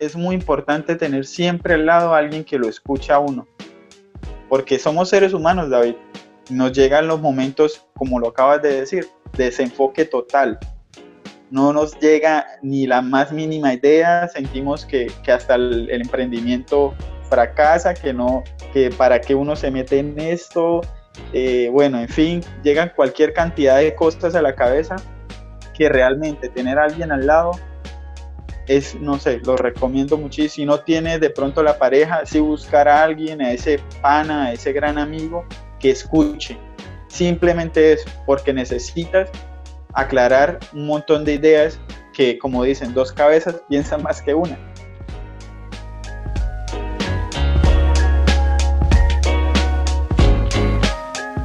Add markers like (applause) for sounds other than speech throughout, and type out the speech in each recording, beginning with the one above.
es muy importante tener siempre al lado a alguien que lo escucha a uno. Porque somos seres humanos, David. Nos llegan los momentos, como lo acabas de decir, desenfoque total. No nos llega ni la más mínima idea, sentimos que, hasta el, emprendimiento fracasa, que no, que para que uno se mete en esto, eh, bueno, en fin, llegan cualquier cantidad de cosas a la cabeza que realmente tener a alguien al lado es, no sé, lo recomiendo muchísimo. Si no tiene de pronto la pareja, si buscar a alguien, a ese pana, a ese gran amigo que escuche. Simplemente es porque necesitas aclarar un montón de ideas que, como dicen, dos cabezas piensan más que una.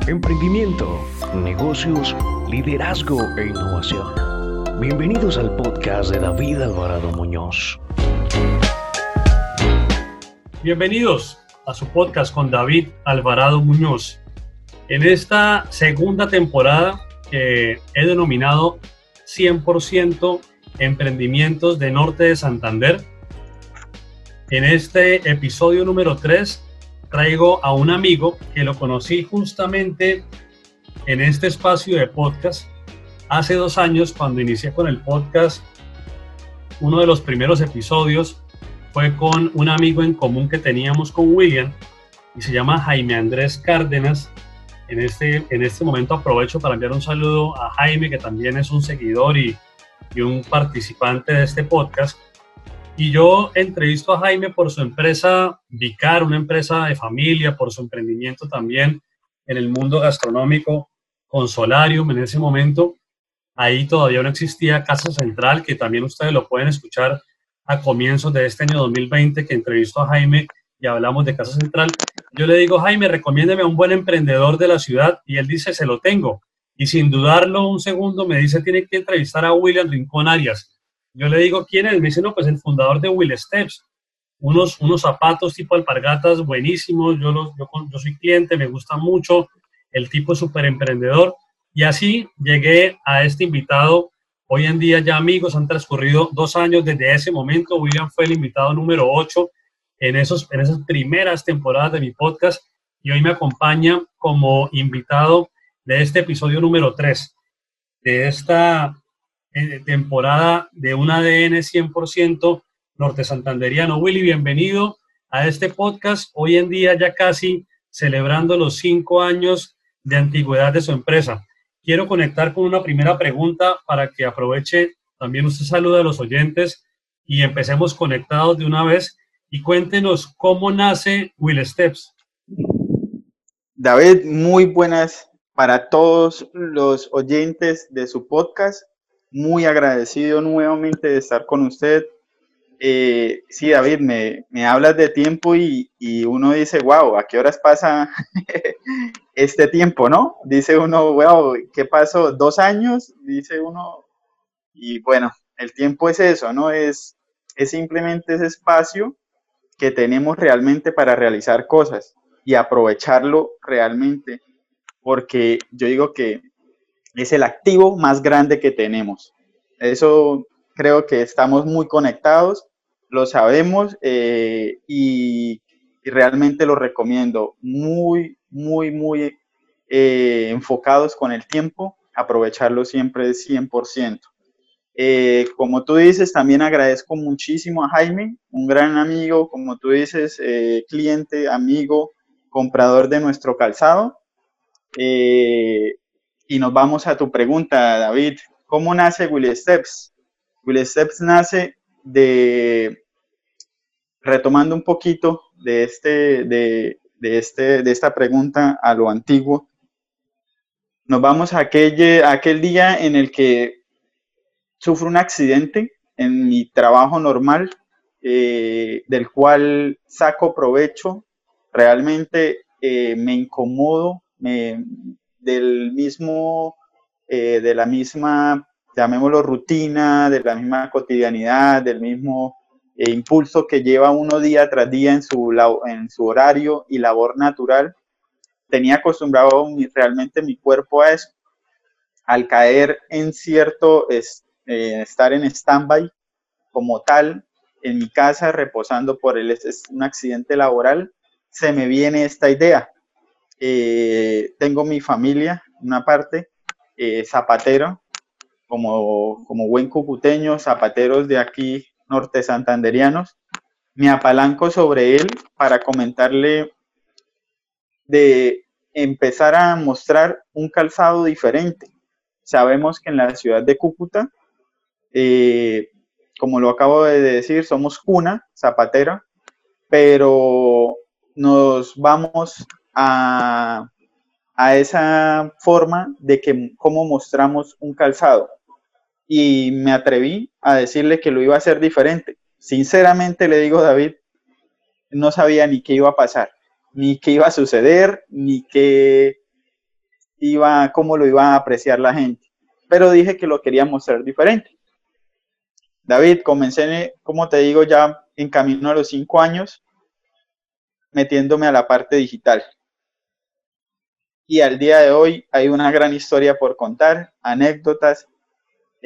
Emprendimiento, negocios, liderazgo e innovación. Bienvenidos al podcast de David Alvarado Muñoz. Bienvenidos a su podcast con David Alvarado Muñoz. En esta segunda temporada que he denominado 100% Emprendimientos de Norte de Santander, en este episodio número 3 traigo a un amigo que lo conocí justamente en este espacio de podcast hace dos años, cuando inicié con el podcast, uno de los primeros episodios fue con un amigo en común que teníamos con William y se llama Jaime Andrés Cárdenas. En este, en este momento aprovecho para enviar un saludo a Jaime, que también es un seguidor y, y un participante de este podcast. Y yo entrevisto a Jaime por su empresa Vicar, una empresa de familia, por su emprendimiento también en el mundo gastronómico con Solarium en ese momento. Ahí todavía no existía Casa Central, que también ustedes lo pueden escuchar a comienzos de este año 2020, que entrevistó a Jaime y hablamos de Casa Central. Yo le digo, Jaime, recomiéndeme a un buen emprendedor de la ciudad, y él dice, se lo tengo. Y sin dudarlo un segundo, me dice, tiene que entrevistar a William Rincón Arias. Yo le digo, ¿quién es? Me dice, no, pues el fundador de Will Steps. Unos, unos zapatos tipo alpargatas buenísimos, yo, los, yo, soy cliente, me gusta mucho, el tipo es súper emprendedor y así llegué a este invitado. Hoy en día ya amigos, han transcurrido dos años desde ese momento. William fue el invitado número 8 en, esos, en esas primeras temporadas de mi podcast y hoy me acompaña como invitado de este episodio número 3 de esta eh, temporada de un ADN 100% norte santanderiano. Willy, bienvenido a este podcast. Hoy en día ya casi celebrando los cinco años de antigüedad de su empresa quiero conectar con una primera pregunta para que aproveche también usted saluda a los oyentes y empecemos conectados de una vez y cuéntenos cómo nace Will Steps. David, muy buenas para todos los oyentes de su podcast. Muy agradecido nuevamente de estar con usted. Eh, sí, David, me, me, hablas de tiempo y, y, uno dice, wow, ¿a qué horas pasa (laughs) este tiempo, no? Dice uno, wow, ¿qué pasó? ¿Dos años? Dice uno, y bueno, el tiempo es eso, ¿no? Es, es simplemente ese espacio que tenemos realmente para realizar cosas y aprovecharlo realmente, porque yo digo que es el activo más grande que tenemos. Eso creo que estamos muy conectados, lo sabemos eh, y, realmente lo recomiendo. Muy, muy, muy eh, enfocados con el tiempo, aprovecharlo siempre 100%. Eh, como tú dices, también agradezco muchísimo a Jaime, un gran amigo, como tú dices, cliente, amigo, comprador de nuestro calzado. y nos vamos a tu pregunta, David. ¿Cómo nace Willy Steps? Will Steps nace de, retomando un poquito de, este, de, este, de esta pregunta a lo antiguo, nos vamos a aquel, aquel día en el que sufro un accidente en mi trabajo normal, eh, del cual saco provecho, realmente eh, me incomodo del mismo, eh, de la misma llamémoslo rutina, de la misma cotidianidad, del mismo eh, impulso que lleva uno día tras día en su, en su horario y labor natural, tenía acostumbrado realmente mi cuerpo a eso. Al caer en cierto, es, eh, estar en stand-by como tal, en mi casa reposando por el, un accidente laboral, se me viene esta idea. Eh, tengo mi familia, una parte, eh, zapatero, como, como buen cucuteño, zapateros de aquí, norte santanderianos, me apalanco sobre él para comentarle de empezar a mostrar un calzado diferente. Sabemos que en la ciudad de Cúcuta, eh, como lo acabo de decir, somos cuna zapatera, pero nos vamos a, a esa forma de que cómo mostramos un calzado. Y me atreví a decirle que lo iba a hacer diferente. Sinceramente le digo, David, no sabía ni qué iba a pasar, ni qué iba a suceder, ni qué iba, cómo lo iba a apreciar la gente. Pero dije que lo quería mostrar diferente. David, comencé, como te digo, ya en camino a los cinco años, metiéndome a la parte digital. Y al día de hoy hay una gran historia por contar, anécdotas,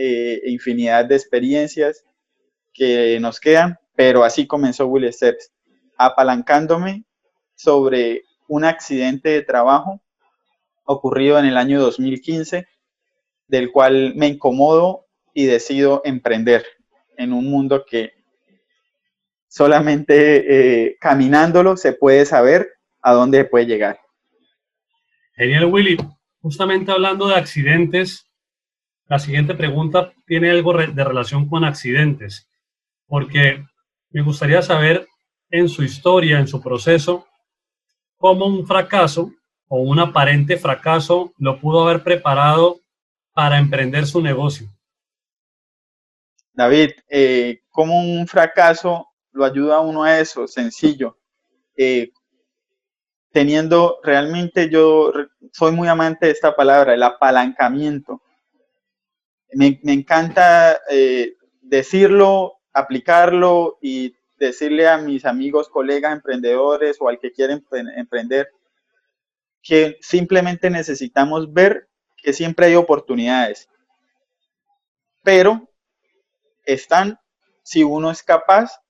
eh, infinidad de experiencias que nos quedan, pero así comenzó Will Steps, apalancándome sobre un accidente de trabajo ocurrido en el año 2015, del cual me incomodo y decido emprender en un mundo que solamente eh, caminándolo se puede saber a dónde puede llegar. Genial, Willy. Justamente hablando de accidentes, la siguiente pregunta tiene algo de relación con accidentes, porque me gustaría saber en su historia, en su proceso, cómo un fracaso o un aparente fracaso lo pudo haber preparado para emprender su negocio. David, eh, ¿cómo un fracaso lo ayuda a uno a eso? Sencillo. Eh, teniendo realmente yo soy muy amante de esta palabra, el apalancamiento. Me, encanta eh, decirlo, aplicarlo y decirle a mis amigos, colegas, emprendedores o al que quieren emprender que simplemente necesitamos ver que siempre hay oportunidades. Pero están si uno es capaz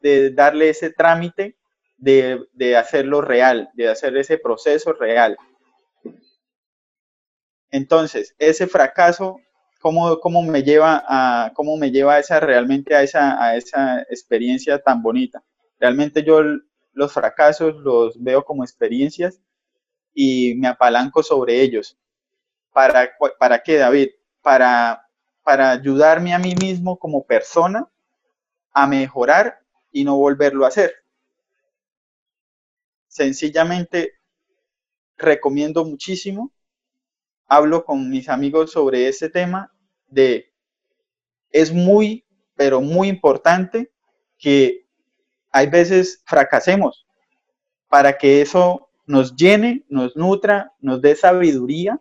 de darle ese trámite, de, hacerlo real, de hacer ese proceso real. Entonces, ese fracaso, ¿cómo, cómo me lleva a cómo me lleva esa realmente a esa, a esa experiencia tan bonita? Realmente yo los fracasos los veo como experiencias y me apalanco sobre ellos. ¿Para, para qué, David? Para para ayudarme a mí mismo como persona a mejorar y no volverlo a hacer. Sencillamente recomiendo muchísimo, hablo con mis amigos sobre ese tema de es muy, pero muy importante que hay veces fracasemos para que eso nos llene, nos nutra, nos dé sabiduría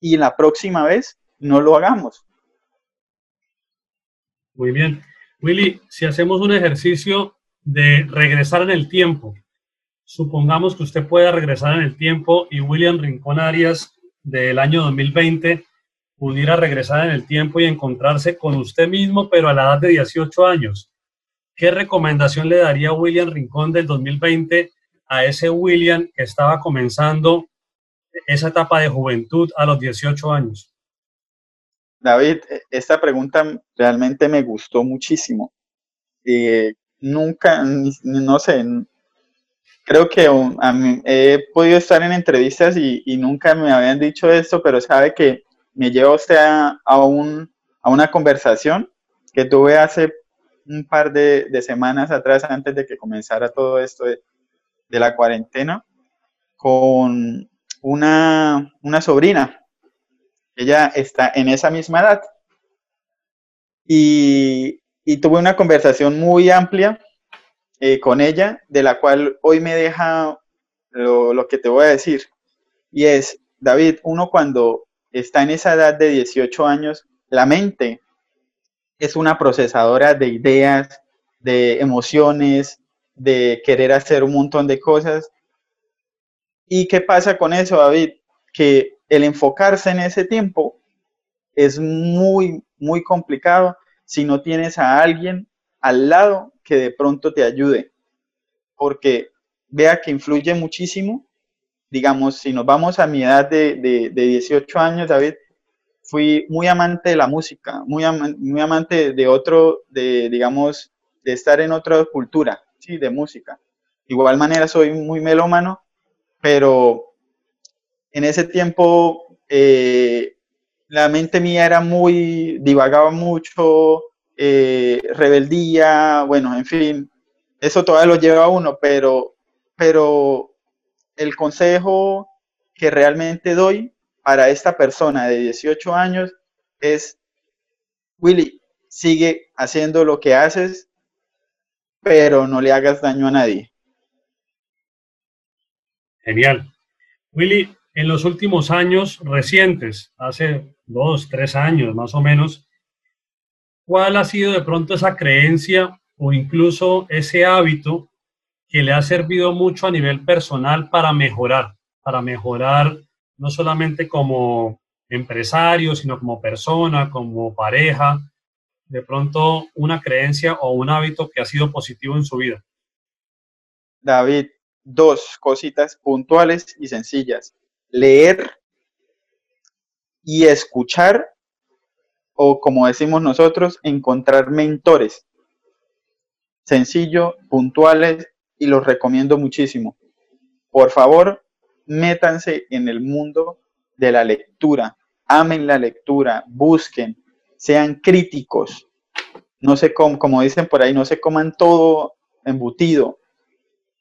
y la próxima vez no lo hagamos. Muy bien. Willy, si hacemos un ejercicio de regresar en el tiempo, supongamos que usted pueda regresar en el tiempo y William Rincón Arias del año 2020 pudiera regresar en el tiempo y encontrarse con usted mismo, pero a la edad de 18 años. ¿Qué recomendación le daría William Rincón del 2020 a ese William que estaba comenzando esa etapa de juventud a los 18 años? David, e, esta pregunta realmente me gustó muchísimo. Eh, nunca, no sé, creo que he podido estar en entrevistas y, nunca me habían dicho esto, pero sabe que me lleva usted a, un, a una conversación que tuve hace un par de, semanas atrás, antes de que comenzara todo esto de, la cuarentena, con una, una sobrina ella está en esa misma edad. Y, tuve una conversación muy amplia eh, con ella, de la cual hoy me deja lo, lo, que te voy a decir. Y es, David, uno cuando está en esa edad de 18 años, la mente es una procesadora de ideas, de emociones, de querer hacer un montón de cosas. ¿Y qué pasa con eso, David? Que el enfocarse en ese tiempo es muy, muy complicado si no tienes a alguien al lado que de pronto te ayude, porque vea que influye muchísimo. Digamos, si nos vamos a mi edad de, de, 18 años, David, fui muy amante de la música, muy, muy amante de otro, de, digamos, de estar en otra cultura, sí, de música. De igual manera soy muy melómano, pero en ese tiempo eh, la mente mía era muy, divagaba mucho, eh, rebeldía, bueno, en fin, eso todavía lo lleva a uno, pero, pero el consejo que realmente doy para esta persona de 18 años es, Willy, sigue haciendo lo que haces, pero no le hagas daño a nadie. Genial. Willy, en los últimos años recientes, hace dos, tres años más o menos, ¿cuál ha sido de pronto esa creencia o incluso ese hábito que le ha servido mucho a nivel personal para mejorar, para mejorar no solamente como empresario, sino como persona, como pareja, de pronto una creencia o un hábito que ha sido positivo en su vida? David, dos cositas puntuales y sencillas leer y escuchar, o como decimos nosotros, encontrar mentores. Sencillo, puntuales y los recomiendo muchísimo. Por favor, métanse en el mundo de la lectura. Amen la lectura, busquen, sean críticos. No se como dicen por ahí, no se coman todo embutido.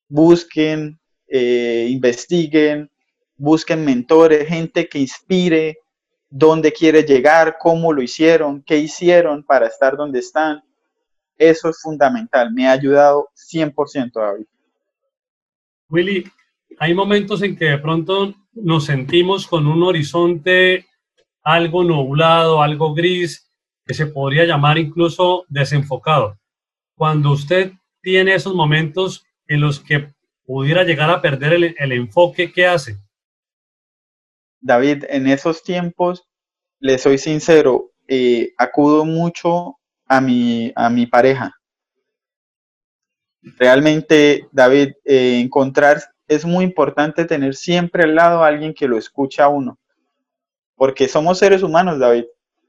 Busquen, eh, investiguen, busquen mentores, gente que inspire, dónde quiere llegar, cómo lo hicieron, qué hicieron para estar donde están. Eso es fundamental. Me ha ayudado 100% David. Willy, hay momentos en que de pronto nos sentimos con un horizonte algo nublado, algo gris, que se podría llamar incluso desenfocado. Cuando usted tiene esos momentos en los que pudiera llegar a perder el, el enfoque, ¿qué hace? David, en esos tiempos, le soy sincero, eh, acudo mucho a mi, a mi pareja. Realmente, David, eh, encontrar, es muy importante tener siempre al lado a alguien que lo escucha a uno. Porque somos seres humanos, David.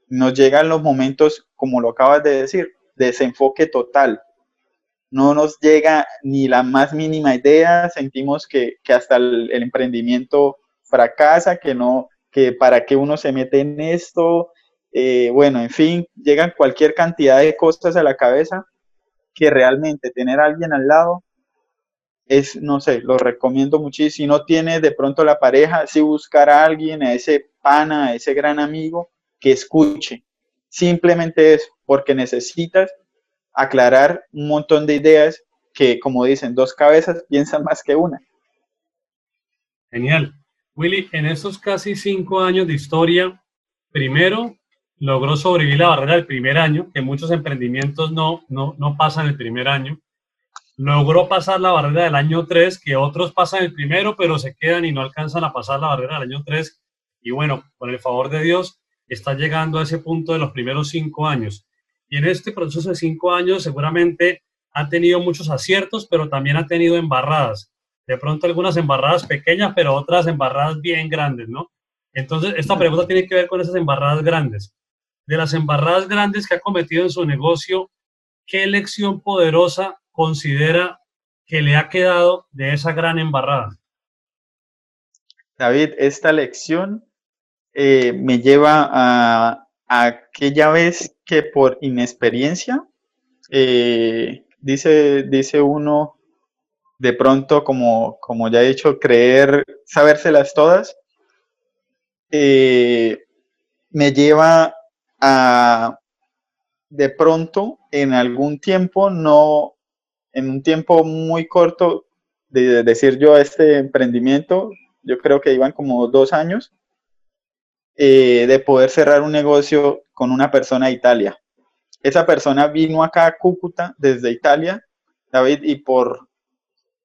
Nos llegan los momentos, como lo acabas de decir, desenfoque total. No nos llega ni la más mínima idea, sentimos que, hasta el emprendimiento fracasa, que no, que para que uno se mete en esto, eh, bueno, en fin, llegan cualquier cantidad de cosas a la cabeza que realmente tener a alguien al lado es, no sé, lo recomiendo muchísimo. Si no tiene de pronto la pareja, sí buscar a alguien, a ese pana, a ese gran amigo que escuche. Simplemente es porque necesitas aclarar un montón de ideas que, como dicen, dos cabezas piensan más que una. Genial. Willy, en estos casi cinco años de historia, primero logró sobrevivir la barrera del primer año, que muchos emprendimientos no, no, no pasan el primer año. Logró pasar la barrera del año 3, que otros pasan el primero, pero se quedan y no alcanzan a pasar la barrera del año 3. Y bueno, con el favor de Dios, está llegando a ese punto de los primeros cinco años. Y en este proceso de cinco años seguramente ha tenido muchos aciertos, pero también ha tenido embarradas de pronto algunas embarradas pequeñas, pero otras embarradas bien grandes, ¿no? Entonces, esta pregunta tiene que ver con esas embarradas grandes. De las embarradas grandes que ha cometido en su negocio, ¿qué lección poderosa considera que le ha quedado de esa gran embarrada? David, esta lección eh, me lleva a, aquella vez que por inexperiencia, eh, dice, dice uno, de pronto, como, como ya he dicho, creer, sabérselas todas, eh, me lleva de pronto, en algún tiempo, no, en un tiempo muy corto, de, decir yo este emprendimiento, yo creo que iban como dos años, eh, de poder cerrar un negocio con una persona de Italia. Esa persona vino acá a Cúcuta desde Italia, David, y por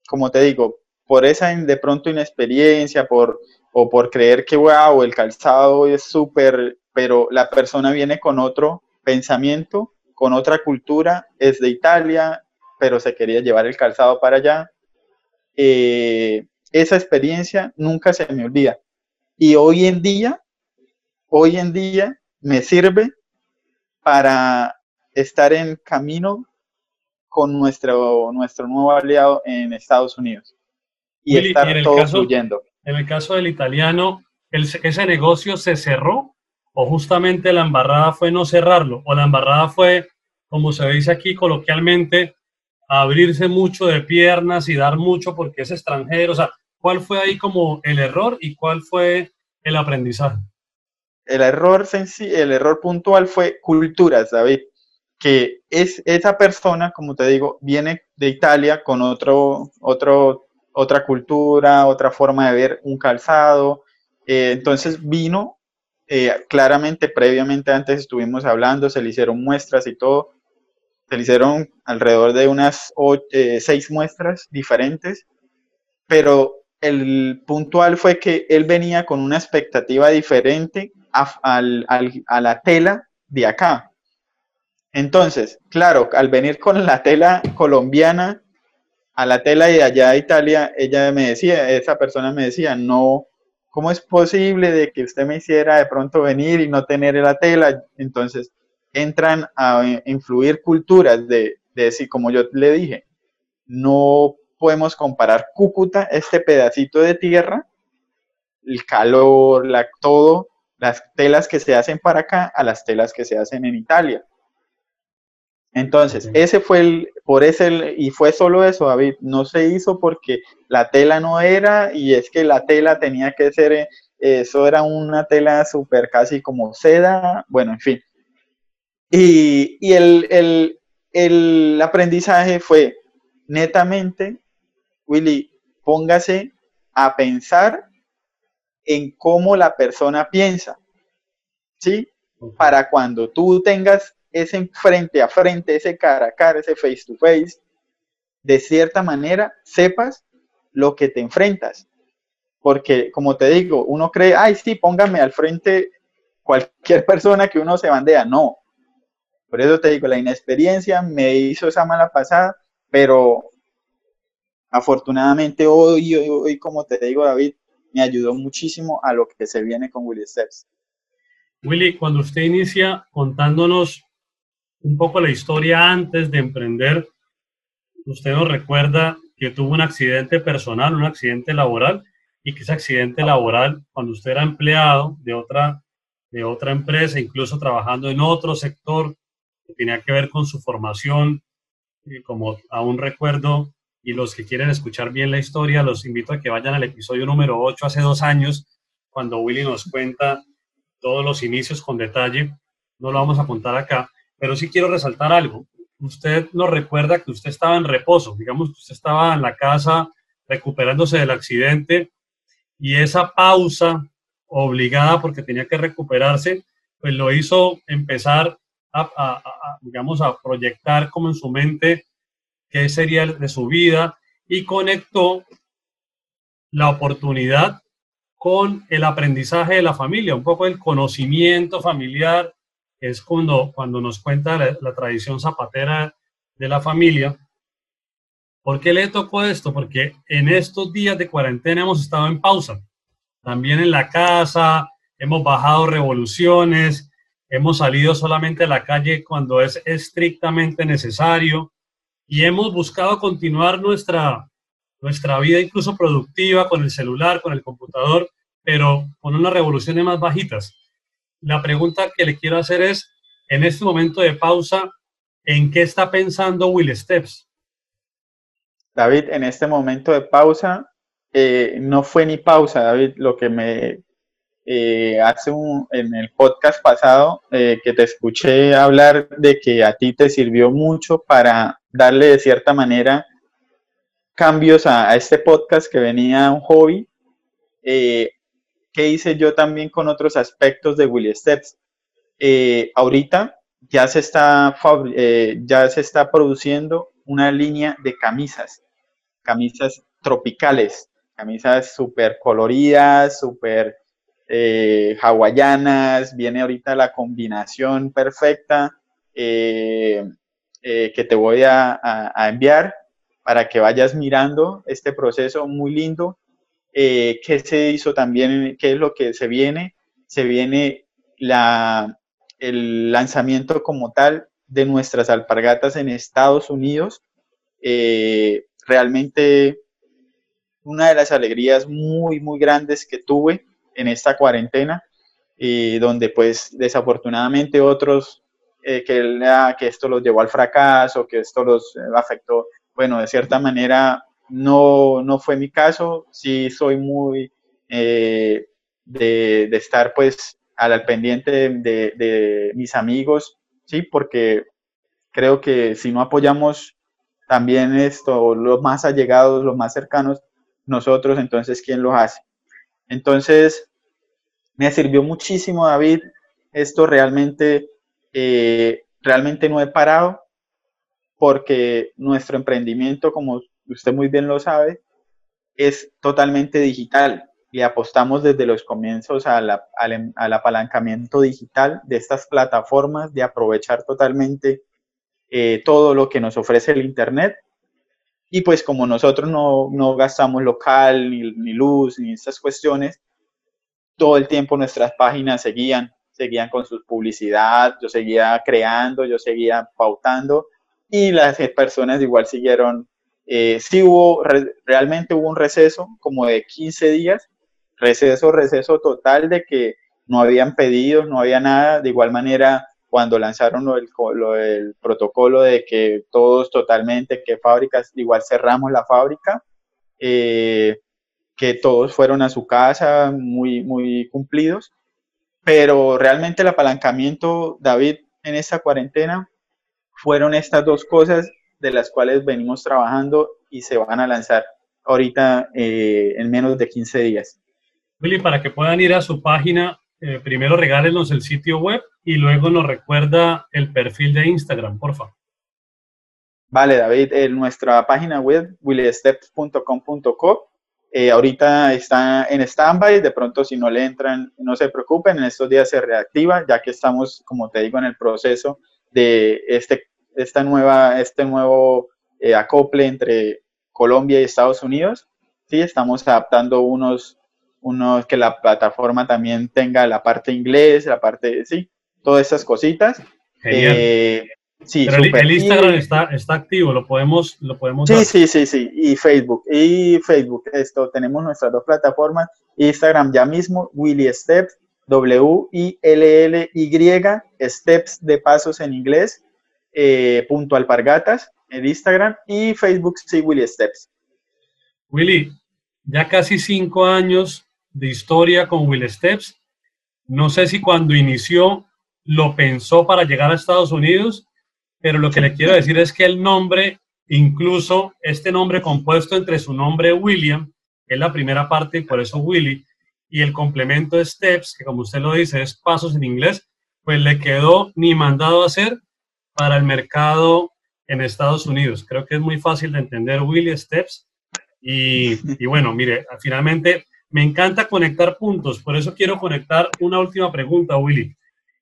como te digo, por esa de pronto inexperiencia, por, o por creer que, wow, el calzado es súper, pero la persona viene con otro pensamiento, con otra cultura, es de Italia, pero se quería llevar el calzado para allá. Eh, esa experiencia nunca se me olvida. Y hoy en día, hoy en día me sirve para estar en camino con nuestro, nuestro nuevo aliado en Estados Unidos y estar todo fluyendo. En el caso del italiano, ¿ese negocio se cerró o justamente la embarrada fue no cerrarlo o la embarrada fue, como se dice aquí coloquialmente, abrirse mucho de piernas y dar mucho porque es extranjero? O sea, ¿cuál fue ahí como el error y cuál fue el aprendizaje? El error, el error puntual fue culturas, David que es esa persona, como te digo, viene de Italia con otro, otro, otra cultura, otra forma de ver un calzado. Eh, entonces vino, eh, claramente, previamente antes estuvimos hablando, se le hicieron muestras y todo. Se le hicieron alrededor de unas eh, seis muestras diferentes, pero el puntual fue que él venía con una expectativa diferente a la tela de acá. Entonces, claro, al venir con la tela colombiana a la tela de allá de Italia, ella me decía, esa persona me decía, no, ¿cómo es posible de que usted me hiciera de pronto venir y no tener la tela? Entonces, entran a influir culturas de, de como yo le dije, no podemos comparar Cúcuta, este pedacito de tierra, el calor, la, todo, las telas que se hacen para acá a las telas que se hacen en Italia. Entonces, ese fue el, por ese, y fue solo eso, David, no se hizo porque la tela no era, y es que la tela tenía que ser, eh, eso era una tela súper casi como seda, bueno, en fin. Y, y el, el, el aprendizaje fue netamente, Willy, póngase a pensar en cómo la persona piensa, ¿sí? Para cuando tú tengas ese frente a frente, ese cara a cara, ese face to face, de cierta manera sepas lo que te enfrentas. Porque, como te digo, uno cree, ay, sí, póngame al frente cualquier (laughs) persona que uno se bandea. No. Por eso te digo, la inexperiencia me hizo esa mala pasada, pero afortunadamente hoy, hoy, hoy como te digo, David, me ayudó muchísimo a lo que se viene con Willy Steps. Willy, cuando usted inicia contándonos un poco la historia antes de emprender, usted nos recuerda que tuvo un accidente personal, un accidente laboral, y que ese accidente laboral, cuando usted era empleado de otra, de otra empresa, incluso trabajando en otro sector tenía que ver con su formación, como aún recuerdo, y los que quieren escuchar bien la historia, los invito a que vayan al episodio número 8 hace dos años, cuando Willy nos cuenta todos los inicios con detalle. No lo vamos a contar acá, pero sí quiero resaltar algo. Usted nos recuerda que usted estaba en reposo, digamos que usted estaba en la casa recuperándose del accidente y esa pausa obligada porque tenía que recuperarse, pues lo hizo empezar a, digamos, a proyectar como en su mente qué sería de su vida y conectó la oportunidad con el aprendizaje de la familia, un poco el conocimiento familiar, es cuando, cuando nos cuenta la, tradición zapatera de la familia. ¿Por qué le tocó esto? Porque en estos días de cuarentena hemos estado en pausa. También en la casa, hemos bajado revoluciones, hemos salido solamente a la calle cuando es estrictamente necesario y hemos buscado continuar nuestra, nuestra vida incluso productiva con el celular, con el computador, pero con unas revoluciones más bajitas la pregunta que le quiero hacer es, en este momento de pausa, ¿en qué está pensando Will Steps? David, en este momento de pausa, eh, no fue ni pausa, David, lo que me eh, hace un, en el podcast pasado, eh, que te escuché hablar de que a ti te sirvió mucho para darle de cierta manera cambios a, a este podcast que venía un hobby que hice yo también con otros aspectos de Willy Steps. Eh, ahorita ya se, está, eh, ya se está produciendo una línea de camisas, camisas tropicales, camisas súper coloridas, súper eh, hawaianas, viene ahorita la combinación perfecta. que te voy a, enviar para que vayas mirando este proceso muy lindo. Eh, ¿Qué se hizo también? ¿Qué es lo que se viene? Se viene la, el lanzamiento como tal de nuestras alpargatas en Estados Unidos. realmente una de las alegrías muy, muy grandes que tuve en esta cuarentena, y donde pues desafortunadamente otros eh, que, que esto los llevó al fracaso, que esto los eh, afectó, bueno, de cierta manera no, no fue mi caso, sí soy muy eh, de, de, estar pues al, pendiente de, de, mis amigos, sí, porque creo que si no apoyamos también esto, los más allegados, los más cercanos, nosotros, entonces, ¿quién lo hace? Entonces, me sirvió muchísimo, David. Esto realmente, eh, realmente no he parado porque nuestro emprendimiento, como usted muy bien lo sabe, es totalmente digital y apostamos desde los comienzos al, apalancamiento digital de estas plataformas, de aprovechar totalmente eh, todo lo que nos ofrece el Internet y pues como nosotros no, no gastamos local, ni, ni, luz, ni estas cuestiones, todo el tiempo nuestras páginas seguían, seguían con su publicidad, yo seguía creando, yo seguía pautando y las personas igual siguieron. Eh, sí hubo, realmente hubo un receso como de 15 días, receso, receso total de que no habían pedidos, no había nada. De igual manera, cuando lanzaron lo del, protocolo de que todos totalmente, que fábricas, igual cerramos la fábrica, eh, que todos fueron a su casa muy, muy cumplidos, pero realmente el apalancamiento, David, en esta cuarentena fueron estas dos cosas de las cuales venimos trabajando y se van a lanzar ahorita eh, en menos de 15 días. Willy, para que puedan ir a su página, eh, primero regálenos el sitio web y luego nos recuerda el perfil de Instagram, por favor. Vale, David, en nuestra página web, willysteps.com.co, eh, ahorita está en stand-by, de pronto si no le entran, no se preocupen, en estos días se reactiva, ya que estamos, como te digo, en el proceso de este, esta nueva, este nuevo eh, acople entre Colombia y Estados Unidos. Sí, estamos adaptando unos, unos, que la plataforma también tenga la parte inglés, la parte, sí, todas esas cositas. Eh, sí, Pero el, Instagram está, está activo, lo podemos, lo podemos. Sí, sí, sí, sí, y Facebook, y Facebook, esto, tenemos nuestras dos plataformas, Instagram ya mismo, Willy Steps, W-I-L-L-Y, Steps de pasos en inglés, eh, punto alpargatas, en Instagram, y Facebook, sí, Willy Steps. Willy, ya casi cinco años de historia con Willy Steps. No sé si cuando inició lo pensó para llegar a Estados Unidos, pero lo que le quiero decir es que el nombre, incluso este nombre compuesto entre su nombre William, es la primera parte y por eso Willy, y el complemento steps, que como usted lo dice es pasos en inglés, pues le quedó ni mandado a hacer para el mercado en Estados Unidos. Creo que es muy fácil de entender Willy Steps. Y, y bueno, mire, finalmente me encanta conectar puntos, por eso quiero conectar una última pregunta, Willy.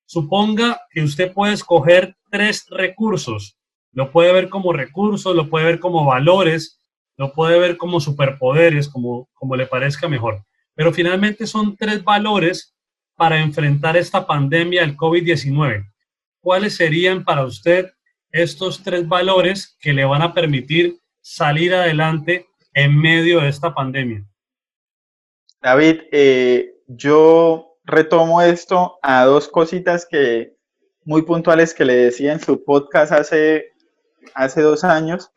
Suponga que usted puede escoger tres recursos. Lo puede ver como recursos, lo puede ver como valores, lo puede ver como superpoderes, como, como le parezca mejor. Pero finalmente son tres valores para enfrentar esta pandemia del COVID-19. ¿Cuáles serían para usted estos tres valores que le van a permitir salir adelante en medio de esta pandemia? David, eh, yo retomo esto a dos cositas que muy puntuales que le decía en su podcast hace, hace dos años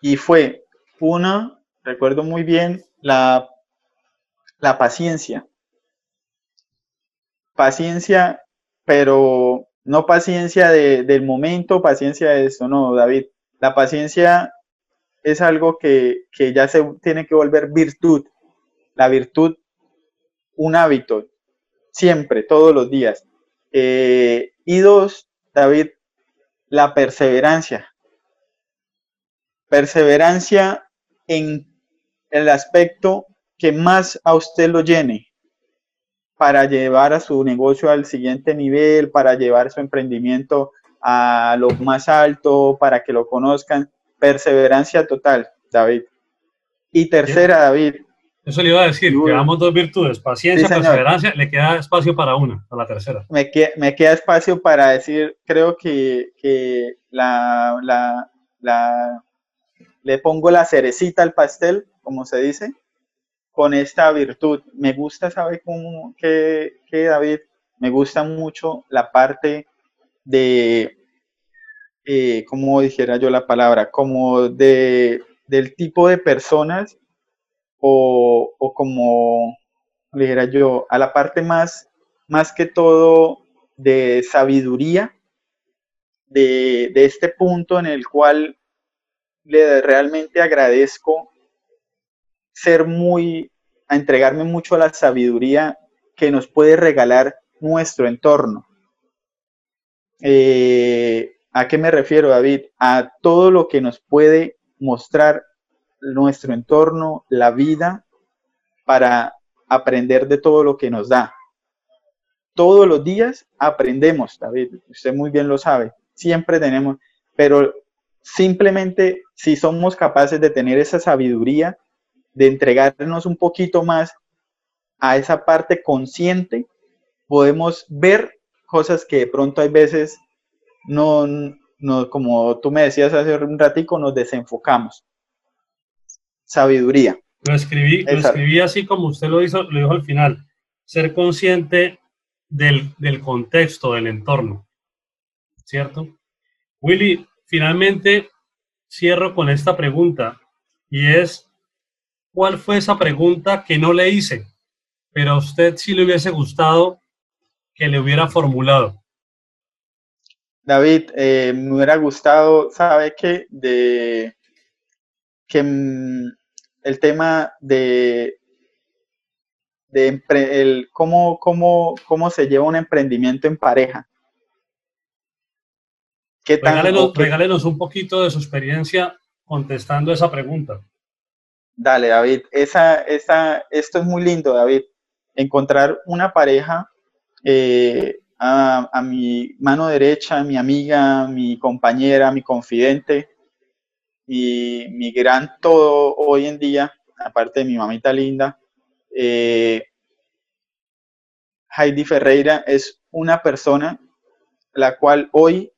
y fue una, recuerdo muy bien, la, la paciencia. Paciencia, pero no paciencia del momento, paciencia de esto, no, David. La paciencia es algo que, que ya se tiene que volver virtud. La virtud, un hábito, siempre, todos los días. Eh, y dos, David, la perseverancia. Perseverancia en el aspecto que más a usted lo llene para llevar a su negocio al siguiente nivel, para llevar su emprendimiento a lo más alto para que lo conozcan. Perseverancia total, David. Y tercera, David. Eso le iba a decir, que damos dos virtudes, paciencia, perseverancia, le queda espacio para una, para la tercera. Me, me queda espacio para decir, creo que, que la, la, la, le pongo la cerecita al pastel, como se dice, con esta virtud. Me gusta, ¿sabe cómo que, que David? Me gusta mucho la parte de, eh, como dijera yo la palabra, como de, del tipo de personas o, o como dijera yo, a la parte más, más que todo de sabiduría, de, de este punto en el cual le realmente agradezco ser muy, a entregarme mucho a la sabiduría que nos puede regalar nuestro entorno. Eh, ¿A qué me refiero, David? A todo lo que nos puede mostrar nuestro entorno, la vida, para aprender de todo lo que nos da. Todos los días aprendemos, David, usted muy bien lo sabe, siempre tenemos, pero simplemente si somos capaces de tener esa sabiduría, de entregarnos un poquito más a esa parte consciente, podemos ver cosas que de pronto hay veces no, no como tú me decías hace un ratico, nos desenfocamos. Sabiduría. Lo escribí, lo escribí así como usted lo hizo, lo dijo al final. Ser consciente del, del contexto, del entorno. ¿Cierto? Willy, finalmente cierro con esta pregunta y es, ¿cuál fue esa pregunta que no le hice, pero a usted sí le hubiese gustado que le hubiera formulado? David, eh, me hubiera gustado, ¿sabe qué? De que mm, el tema de, de el, cómo, cómo, cómo se lleva un emprendimiento en pareja. ¿Qué regálenos, un poquito de su experiencia contestando esa pregunta. Dale, David. Esa, esa, esto es muy lindo, David. Encontrar una pareja eh, a, mi mano derecha, mi amiga, mi compañera, mi confidente, y mi gran todo hoy en día, aparte de mi mamita linda, eh, Heidi Ferreira es una persona la cual hoy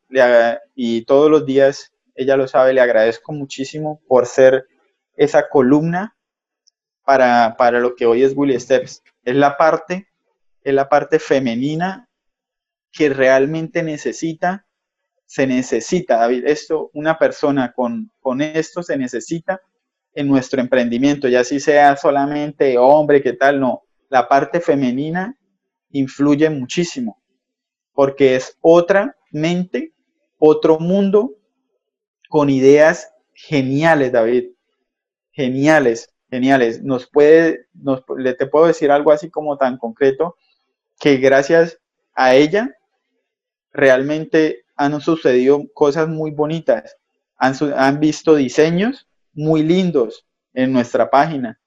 y todos los días, ella lo sabe, le agradezco muchísimo por ser esa columna para, para lo que hoy es Willy Steps. Es la parte, es la parte femenina que realmente necesita, se necesita, David, esto, una persona con, con esto se necesita en nuestro emprendimiento, ya si sea solamente hombre, qué tal, no, la parte femenina influye muchísimo, porque es otra mente otro mundo con ideas geniales, David. Geniales, geniales. Nos puede, nos, le te puedo decir algo así como tan concreto que gracias a ella realmente han sucedido cosas muy bonitas. Han, han visto diseños muy lindos en nuestra página.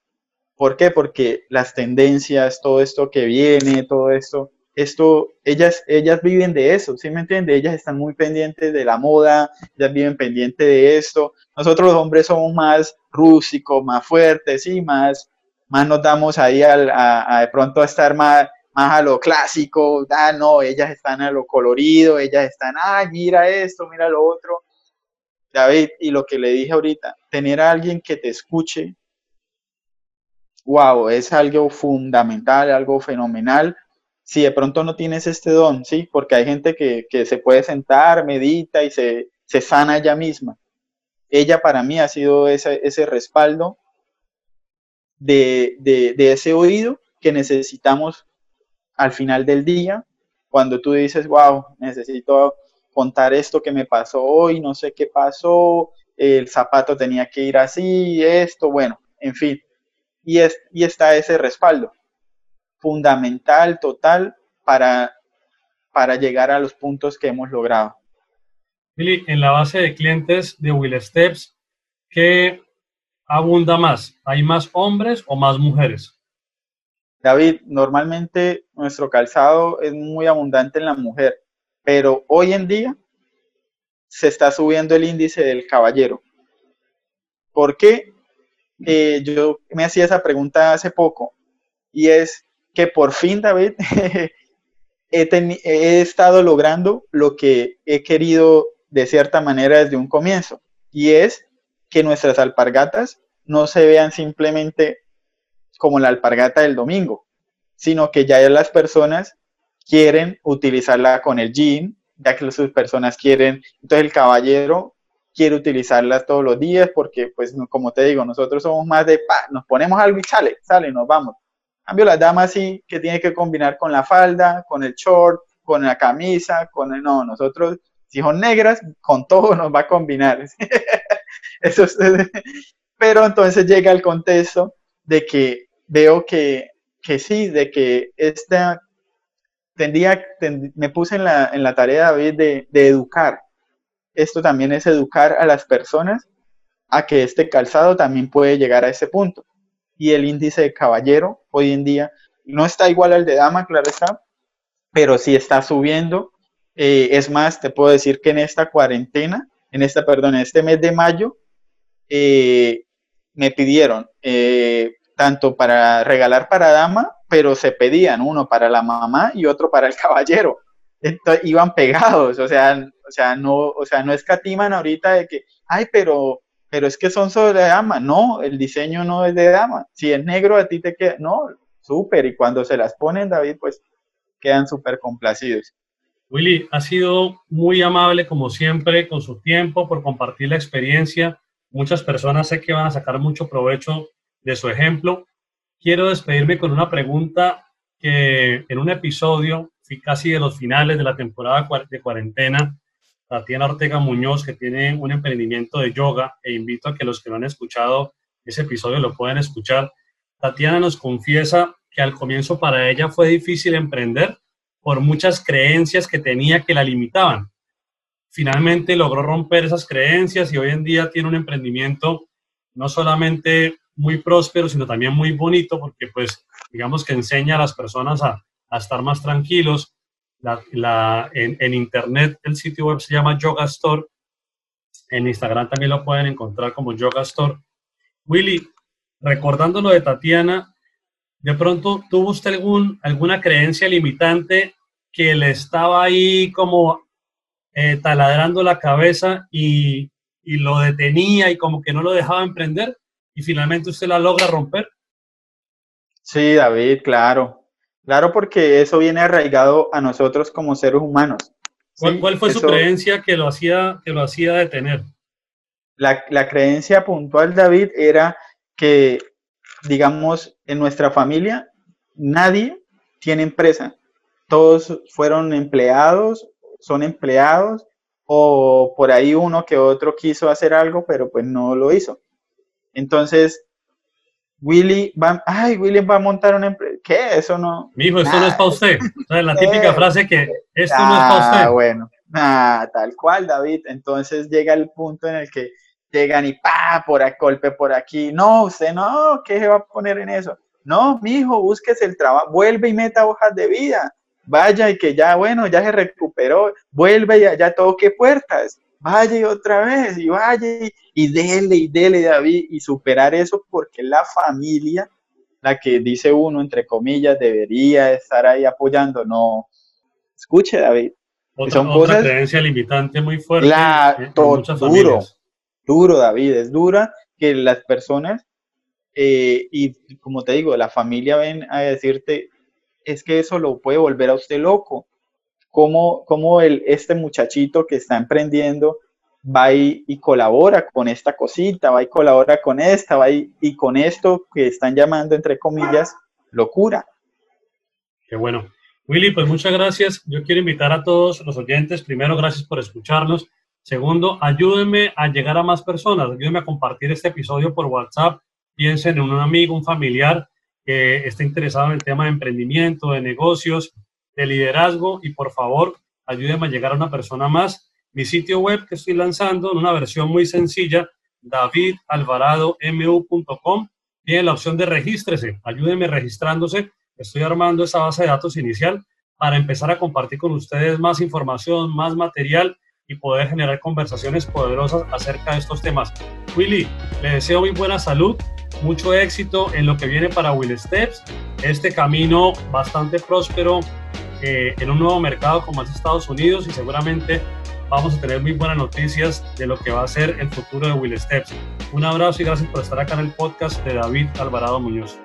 ¿Por qué? Porque las tendencias, todo esto que viene, todo esto, esto, ellas, ellas viven de eso, ¿sí me entiende? Ellas están muy pendientes de la moda, ellas viven pendientes de esto. Nosotros los hombres somos más rústicos, más fuertes, sí, más, más nos damos ahí a, de pronto a estar más, más a lo clásico, ah, no, ellas están a lo colorido, ellas están, ah, mira esto, mira lo otro. David, y lo que le dije ahorita, tener a alguien que te escuche, wow, es algo fundamental, algo fenomenal, si de pronto no tienes este don, ¿sí? Porque hay gente que, se puede sentar, medita y se, sana ella misma. Ella para mí ha sido ese, ese respaldo de, de, ese oído que necesitamos al final del día, cuando tú dices, wow, necesito contar esto que me pasó hoy, no sé qué pasó, el zapato tenía que ir así, esto, bueno, en fin. Y, es, y está ese respaldo fundamental, total, para, para llegar a los puntos que hemos logrado. Billy, en la base de clientes de Will Steps, ¿qué abunda más? ¿Hay más hombres o más mujeres? David, normalmente nuestro calzado es muy abundante en la mujer, pero hoy en día se está subiendo el índice del caballero. ¿Por qué? Eh, yo me hacía esa pregunta hace poco y es que por fin, David, (laughs) he, he estado logrando lo que he querido de cierta manera desde un comienzo y es que nuestras alpargatas no se vean simplemente como la alpargata del domingo, sino que ya las personas quieren utilizarla con el jean, ya que las personas quieren, entonces el caballero quiere utilizarlas todos los días porque, pues, como te digo, nosotros somos más de, pa, nos ponemos algo y sale, sale, nos vamos. Cambio, las damas sí que tiene que combinar con la falda, con el short, con la camisa, con el, no, nosotros, si son negras, con todo nos va a combinar. (laughs) Eso es, pero entonces llega el contexto de que veo que, que sí, de que esta tendría, me puse en la, en la tarea, David, de educar. Esto también es educar a las personas a que este calzado también puede llegar a ese punto. Y el índice de caballero hoy en día no está igual al de dama, claro está, pero sí está subiendo. Eh, es más, te puedo decir que en esta cuarentena, en esta, perdón, en este mes de mayo, eh, me pidieron eh, tanto para regalar para dama, pero se pedían uno para la mamá y otro para el (laughs) caballero. Entonces, iban pegados, o sea, o sea, no, o sea, no escatiman ahorita de que, ay, pero, pero es que son solo de dama. No, el diseño no es de dama. Si es negro a ti te queda, no, súper. Y cuando se las ponen, David, pues quedan súper complacidos. Willy, ha sido muy amable como siempre con su tiempo por compartir la experiencia. Muchas personas sé que van a sacar mucho provecho de su ejemplo. Quiero despedirme con una pregunta que en un episodio, casi de los finales de la temporada de cuarentena, Tatiana Ortega Muñoz, que tiene un emprendimiento de yoga, e invito a que los que no han escuchado ese episodio lo puedan escuchar. Tatiana nos confiesa que al comienzo para ella fue difícil emprender por muchas creencias que tenía que la limitaban. Finalmente logró romper esas creencias y hoy en día tiene un emprendimiento no solamente muy próspero, sino también muy bonito, porque pues digamos que enseña a las personas a, a estar más tranquilos. La, la, en, internet el sitio web se llama Yoga Store. En Instagram también lo pueden encontrar como Yoga Store. Willy, recordando lo de Tatiana, de pronto tuvo usted algún, alguna creencia limitante que le estaba ahí como eh, taladrando la cabeza y, y lo detenía y como que no lo dejaba emprender y finalmente usted la logra romper? Sí, David, claro. Claro, porque eso viene arraigado a nosotros como seres humanos. ¿Cuál, cuál fue su creencia que lo hacía, que lo hacía detener? La, la creencia puntual, David, era que, digamos, en nuestra familia nadie tiene empresa. Todos fueron empleados, son empleados, o por ahí uno que otro quiso hacer algo, pero pues no lo hizo. Entonces, Willy va, ay, Willy va a montar una empresa. ¿Qué? Eso no. Mi hijo, esto no es para usted. O sea, la típica frase que esto no es para usted. Ah, bueno. Ah, tal cual, David. Entonces llega el punto en el que llegan y pa, por a golpe por aquí. No, usted no, ¿qué se va a poner en eso? No, mi hijo, búsquese el trabajo, vuelve y meta hojas de vida. Vaya y que ya, bueno, ya se recuperó, vuelve y ya toque puertas vaya otra vez, y vaya y, dele y dele, David, y superar eso porque la familia, la que dice uno, entre comillas, debería estar ahí apoyando, no. Escuche, David. Otra, son otra creencia limitante muy fuerte. La, duro, duro, David, es dura que las personas, eh, y como te digo, la familia ven a decirte, es que eso lo puede volver a usted loco cómo, cómo el, este muchachito que está emprendiendo va y, colabora con esta cosita, va y colabora con esta, va y, y con esto que están llamando, entre comillas, locura. Qué bueno. Willy, pues muchas gracias. Yo quiero invitar a todos los oyentes, primero, gracias por escucharnos. Segundo, ayúdenme a llegar a más personas, ayúdenme a compartir este episodio por WhatsApp. Piensen en un amigo, un familiar que esté interesado en el tema de emprendimiento, de negocios, de liderazgo y por favor ayúdenme a llegar a una persona más. Mi sitio web que estoy lanzando en una versión muy sencilla, davidalvaradomu.com, tiene la opción de regístrese. Ayúdenme registrándose. Estoy armando esa base de datos inicial para empezar a compartir con ustedes más información, más material y poder generar conversaciones poderosas acerca de estos temas. Willy, le deseo muy buena salud, mucho éxito en lo que viene para Will Steps, este camino bastante próspero eh, en un nuevo mercado como es Estados Unidos y seguramente vamos a tener muy buenas noticias de lo que va a ser el futuro de Will Steps. Un abrazo y gracias por estar acá en el podcast de David Alvarado Muñoz.